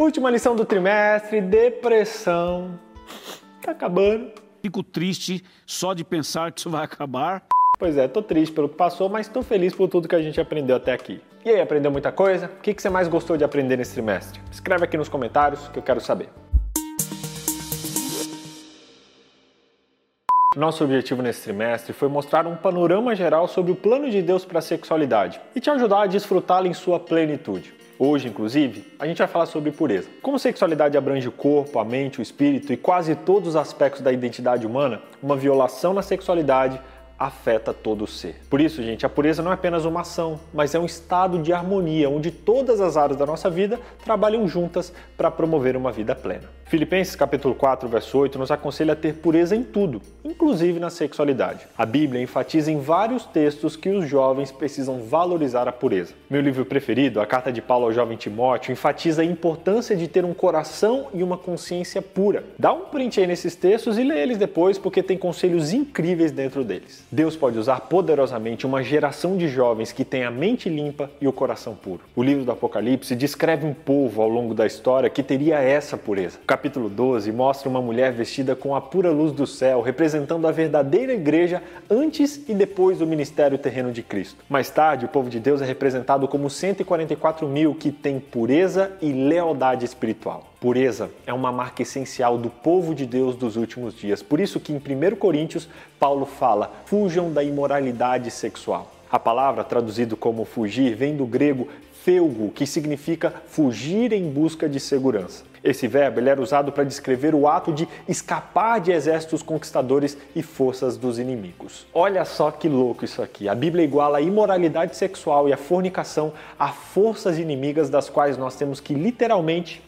Última lição do trimestre: depressão. Tá acabando. Fico triste só de pensar que isso vai acabar. Pois é, tô triste pelo que passou, mas tô feliz por tudo que a gente aprendeu até aqui. E aí, aprendeu muita coisa? O que você mais gostou de aprender nesse trimestre? Escreve aqui nos comentários que eu quero saber. Nosso objetivo nesse trimestre foi mostrar um panorama geral sobre o plano de Deus para a sexualidade e te ajudar a desfrutá-la em sua plenitude. Hoje, inclusive, a gente vai falar sobre pureza. Como sexualidade abrange o corpo, a mente, o espírito e quase todos os aspectos da identidade humana, uma violação na sexualidade afeta todo o ser. Por isso, gente, a pureza não é apenas uma ação, mas é um estado de harmonia onde todas as áreas da nossa vida trabalham juntas para promover uma vida plena. Filipenses capítulo 4, verso 8 nos aconselha a ter pureza em tudo, inclusive na sexualidade. A Bíblia enfatiza em vários textos que os jovens precisam valorizar a pureza. Meu livro preferido, a carta de Paulo ao jovem Timóteo, enfatiza a importância de ter um coração e uma consciência pura. Dá um print aí nesses textos e lê eles depois porque tem conselhos incríveis dentro deles. Deus pode usar poderosamente uma geração de jovens que tem a mente limpa e o coração puro. O livro do Apocalipse descreve um povo ao longo da história que teria essa pureza capítulo 12 mostra uma mulher vestida com a pura luz do céu, representando a verdadeira igreja antes e depois do ministério terreno de Cristo. Mais tarde, o povo de Deus é representado como 144 mil que têm pureza e lealdade espiritual. Pureza é uma marca essencial do povo de Deus dos últimos dias. Por isso que em 1 Coríntios, Paulo fala: fujam da imoralidade sexual. A palavra, traduzido como fugir, vem do grego feugo, que significa fugir em busca de segurança. Esse verbo era usado para descrever o ato de escapar de exércitos conquistadores e forças dos inimigos. Olha só que louco isso aqui. A Bíblia iguala a imoralidade sexual e a fornicação a forças inimigas das quais nós temos que literalmente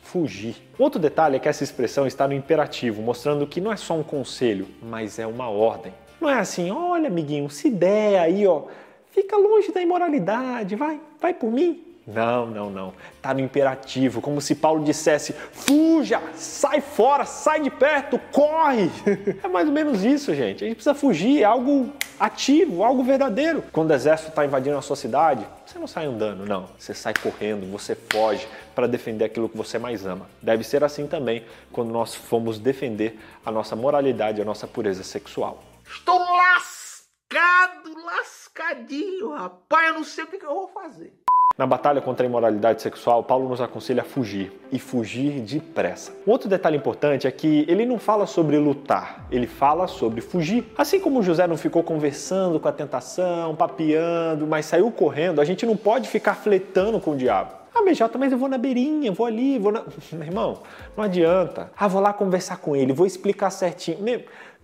fugir. Outro detalhe é que essa expressão está no imperativo, mostrando que não é só um conselho, mas é uma ordem. Não é assim, olha amiguinho, se der aí, ó, fica longe da imoralidade, vai, vai por mim. Não, não, não. Está no imperativo, como se Paulo dissesse: fuja, sai fora, sai de perto, corre. É mais ou menos isso, gente. A gente precisa fugir, é algo ativo, algo verdadeiro. Quando o exército está invadindo a sua cidade, você não sai andando, não. Você sai correndo, você foge para defender aquilo que você mais ama. Deve ser assim também quando nós formos defender a nossa moralidade, a nossa pureza sexual. Estou lascado, lascadinho, rapaz. Eu não sei o que eu vou fazer. Na batalha contra a imoralidade sexual, Paulo nos aconselha a fugir e fugir depressa. Um outro detalhe importante é que ele não fala sobre lutar, ele fala sobre fugir. Assim como José não ficou conversando com a tentação, papeando, mas saiu correndo, a gente não pode ficar fletando com o diabo. Ah, BJ, mas eu vou na beirinha, vou ali, vou na. Meu irmão, não adianta. Ah, vou lá conversar com ele, vou explicar certinho.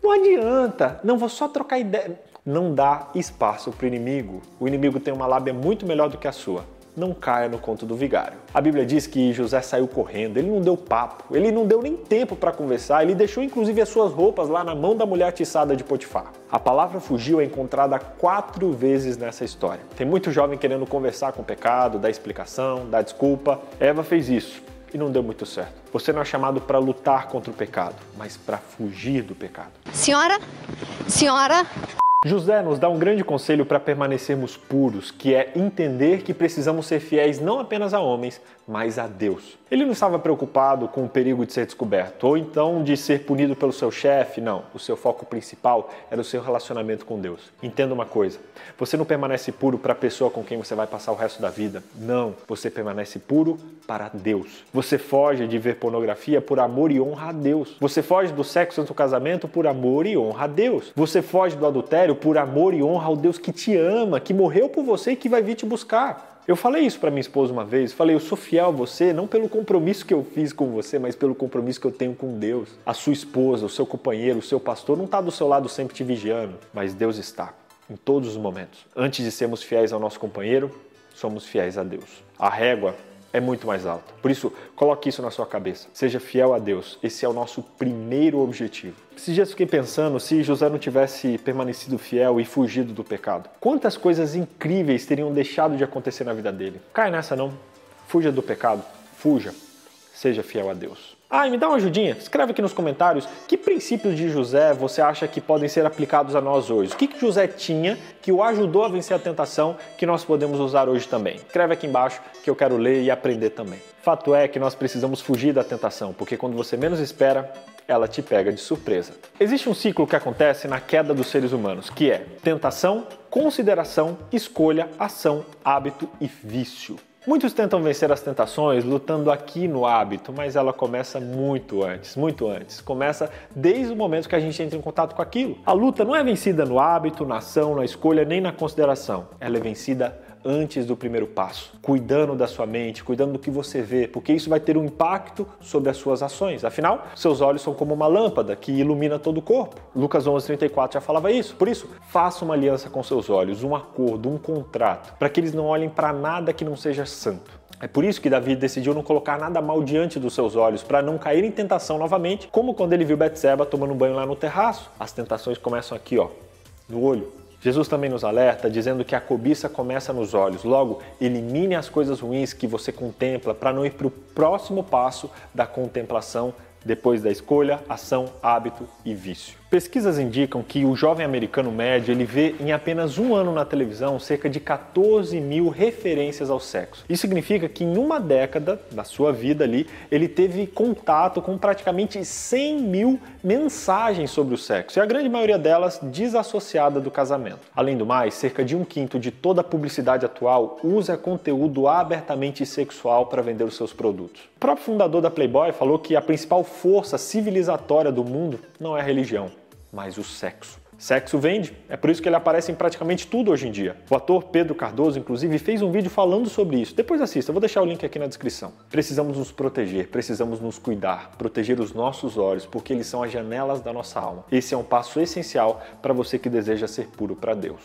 Não adianta. Não, vou só trocar ideia. Não dá espaço para o inimigo. O inimigo tem uma lábia muito melhor do que a sua não caia no conto do vigário. A Bíblia diz que José saiu correndo, ele não deu papo, ele não deu nem tempo para conversar, ele deixou inclusive as suas roupas lá na mão da mulher atiçada de Potifar. A palavra fugiu é encontrada quatro vezes nessa história. Tem muito jovem querendo conversar com o pecado, dar explicação, dar desculpa. Eva fez isso e não deu muito certo. Você não é chamado para lutar contra o pecado, mas para fugir do pecado. Senhora, senhora, José nos dá um grande conselho para permanecermos puros, que é entender que precisamos ser fiéis não apenas a homens, mas a Deus. Ele não estava preocupado com o perigo de ser descoberto ou então de ser punido pelo seu chefe, não. O seu foco principal era o seu relacionamento com Deus. Entenda uma coisa: você não permanece puro para a pessoa com quem você vai passar o resto da vida. Não, você permanece puro para Deus. Você foge de ver pornografia por amor e honra a Deus. Você foge do sexo antes do casamento por amor e honra a Deus. Você foge do adultério por amor e honra ao Deus que te ama, que morreu por você e que vai vir te buscar. Eu falei isso para minha esposa uma vez, falei, eu sou fiel a você não pelo compromisso que eu fiz com você, mas pelo compromisso que eu tenho com Deus. A sua esposa, o seu companheiro, o seu pastor não está do seu lado sempre te vigiando, mas Deus está em todos os momentos. Antes de sermos fiéis ao nosso companheiro, somos fiéis a Deus. A régua é muito mais alta. Por isso, coloque isso na sua cabeça. Seja fiel a Deus. Esse é o nosso primeiro objetivo. Esses dias fiquei pensando se José não tivesse permanecido fiel e fugido do pecado. Quantas coisas incríveis teriam deixado de acontecer na vida dele? Cai nessa não. Fuja do pecado. Fuja. Seja fiel a Deus. Ah, e me dá uma ajudinha? Escreve aqui nos comentários que princípios de José você acha que podem ser aplicados a nós hoje. O que, que José tinha que o ajudou a vencer a tentação que nós podemos usar hoje também? Escreve aqui embaixo que eu quero ler e aprender também. Fato é que nós precisamos fugir da tentação, porque quando você menos espera, ela te pega de surpresa. Existe um ciclo que acontece na queda dos seres humanos, que é tentação, consideração, escolha, ação, hábito e vício. Muitos tentam vencer as tentações lutando aqui no hábito, mas ela começa muito antes, muito antes. Começa desde o momento que a gente entra em contato com aquilo. A luta não é vencida no hábito, na ação, na escolha, nem na consideração. Ela é vencida antes do primeiro passo, cuidando da sua mente, cuidando do que você vê, porque isso vai ter um impacto sobre as suas ações. Afinal, seus olhos são como uma lâmpada que ilumina todo o corpo. Lucas 11:34 já falava isso. Por isso, faça uma aliança com seus olhos, um acordo, um contrato, para que eles não olhem para nada que não seja santo. É por isso que Davi decidiu não colocar nada mal diante dos seus olhos, para não cair em tentação novamente, como quando ele viu Betseba tomando banho lá no terraço. As tentações começam aqui, ó, no olho. Jesus também nos alerta dizendo que a cobiça começa nos olhos. Logo, elimine as coisas ruins que você contempla para não ir para o próximo passo da contemplação depois da escolha, ação, hábito e vício. Pesquisas indicam que o jovem americano médio ele vê em apenas um ano na televisão cerca de 14 mil referências ao sexo. Isso significa que em uma década da sua vida ali ele teve contato com praticamente 100 mil mensagens sobre o sexo e a grande maioria delas desassociada do casamento. Além do mais, cerca de um quinto de toda a publicidade atual usa conteúdo abertamente sexual para vender os seus produtos. O próprio fundador da Playboy falou que a principal força civilizatória do mundo não é a religião, mas o sexo. Sexo vende, é por isso que ele aparece em praticamente tudo hoje em dia. O ator Pedro Cardoso, inclusive, fez um vídeo falando sobre isso. Depois assista, vou deixar o link aqui na descrição. Precisamos nos proteger, precisamos nos cuidar, proteger os nossos olhos, porque eles são as janelas da nossa alma. Esse é um passo essencial para você que deseja ser puro para Deus.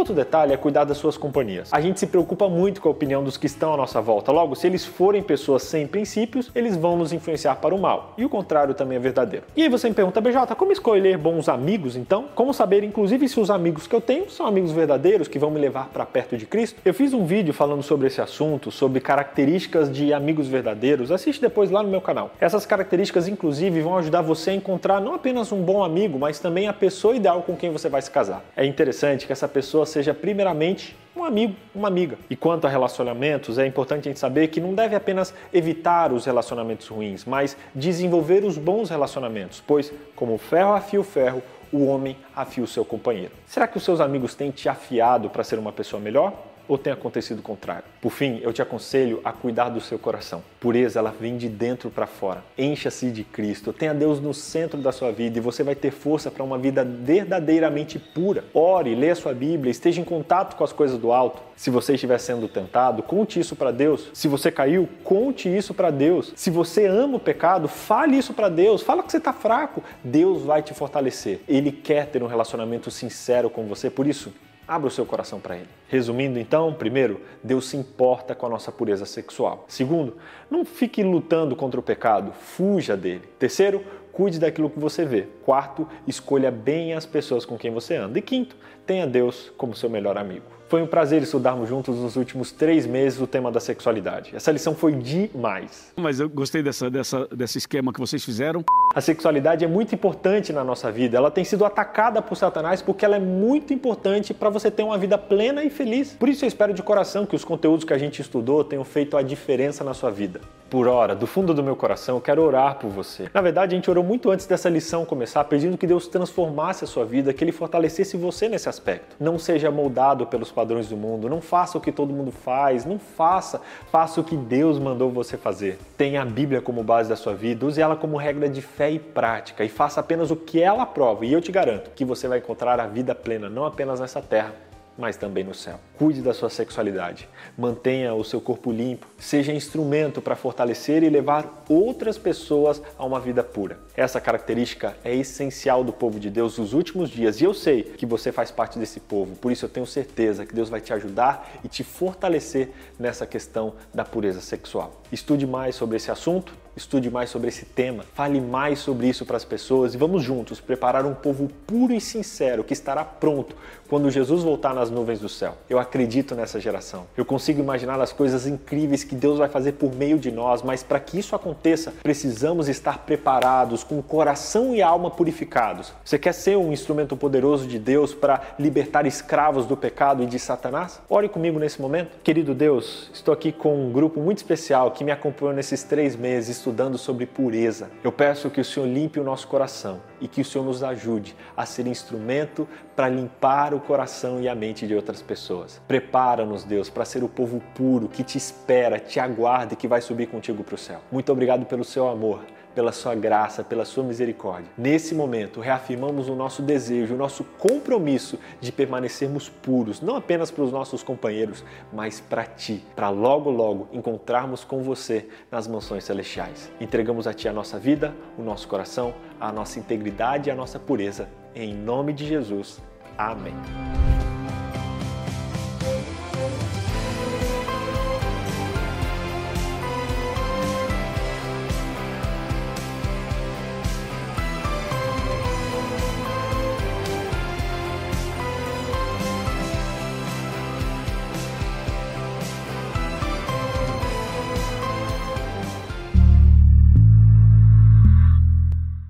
Outro detalhe é cuidar das suas companhias. A gente se preocupa muito com a opinião dos que estão à nossa volta. Logo, se eles forem pessoas sem princípios, eles vão nos influenciar para o mal. E o contrário também é verdadeiro. E aí você me pergunta, BJ, como escolher bons amigos então? Como saber, inclusive, se os amigos que eu tenho são amigos verdadeiros que vão me levar para perto de Cristo? Eu fiz um vídeo falando sobre esse assunto, sobre características de amigos verdadeiros. Assiste depois lá no meu canal. Essas características, inclusive, vão ajudar você a encontrar não apenas um bom amigo, mas também a pessoa ideal com quem você vai se casar. É interessante que essa pessoa seja primeiramente um amigo, uma amiga. E quanto a relacionamentos, é importante a gente saber que não deve apenas evitar os relacionamentos ruins, mas desenvolver os bons relacionamentos, pois como ferro afia o ferro, o homem afia o seu companheiro. Será que os seus amigos têm te afiado para ser uma pessoa melhor? Ou tem acontecido o contrário? Por fim, eu te aconselho a cuidar do seu coração. Pureza, ela vem de dentro para fora. Encha-se de Cristo, tenha Deus no centro da sua vida e você vai ter força para uma vida verdadeiramente pura. Ore, leia sua Bíblia, esteja em contato com as coisas do alto. Se você estiver sendo tentado, conte isso para Deus. Se você caiu, conte isso para Deus. Se você ama o pecado, fale isso para Deus. Fala que você está fraco. Deus vai te fortalecer. Ele quer ter um relacionamento sincero com você. Por isso, Abra o seu coração para Ele. Resumindo, então, primeiro, Deus se importa com a nossa pureza sexual. Segundo, não fique lutando contra o pecado, fuja dele. Terceiro, cuide daquilo que você vê. Quarto, escolha bem as pessoas com quem você anda. E quinto, tenha Deus como seu melhor amigo. Foi um prazer estudarmos juntos nos últimos três meses o tema da sexualidade. Essa lição foi demais. Mas eu gostei dessa, dessa, desse esquema que vocês fizeram. A sexualidade é muito importante na nossa vida. Ela tem sido atacada por Satanás porque ela é muito importante para você ter uma vida plena e feliz. Por isso eu espero de coração que os conteúdos que a gente estudou tenham feito a diferença na sua vida. Por hora, do fundo do meu coração, eu quero orar por você. Na verdade, a gente orou muito antes dessa lição começar, pedindo que Deus transformasse a sua vida, que Ele fortalecesse você nesse aspecto. Não seja moldado pelos padrões do mundo, não faça o que todo mundo faz, não faça, faça o que Deus mandou você fazer. Tenha a Bíblia como base da sua vida, use ela como regra de fé e prática e faça apenas o que ela aprova. E eu te garanto que você vai encontrar a vida plena, não apenas nessa terra, mas também no céu. Cuide da sua sexualidade, mantenha o seu corpo limpo, seja instrumento para fortalecer e levar outras pessoas a uma vida pura. Essa característica é essencial do povo de Deus nos últimos dias e eu sei que você faz parte desse povo, por isso eu tenho certeza que Deus vai te ajudar e te fortalecer nessa questão da pureza sexual. Estude mais sobre esse assunto estude mais sobre esse tema, fale mais sobre isso para as pessoas e vamos juntos preparar um povo puro e sincero que estará pronto quando Jesus voltar nas nuvens do céu. Eu acredito nessa geração. Eu consigo imaginar as coisas incríveis que Deus vai fazer por meio de nós, mas para que isso aconteça, precisamos estar preparados, com coração e alma purificados. Você quer ser um instrumento poderoso de Deus para libertar escravos do pecado e de Satanás? Ore comigo nesse momento. Querido Deus, estou aqui com um grupo muito especial que me acompanhou nesses três meses estudando sobre pureza. Eu peço que o Senhor limpe o nosso coração e que o Senhor nos ajude a ser instrumento para limpar o coração e a mente de outras pessoas. Prepara-nos, Deus, para ser o povo puro que te espera, te aguarda e que vai subir contigo para o céu. Muito obrigado pelo seu amor pela sua graça, pela sua misericórdia. Nesse momento, reafirmamos o nosso desejo, o nosso compromisso de permanecermos puros, não apenas para os nossos companheiros, mas para ti, para logo, logo encontrarmos com você nas mansões celestiais. Entregamos a ti a nossa vida, o nosso coração, a nossa integridade e a nossa pureza. Em nome de Jesus. Amém.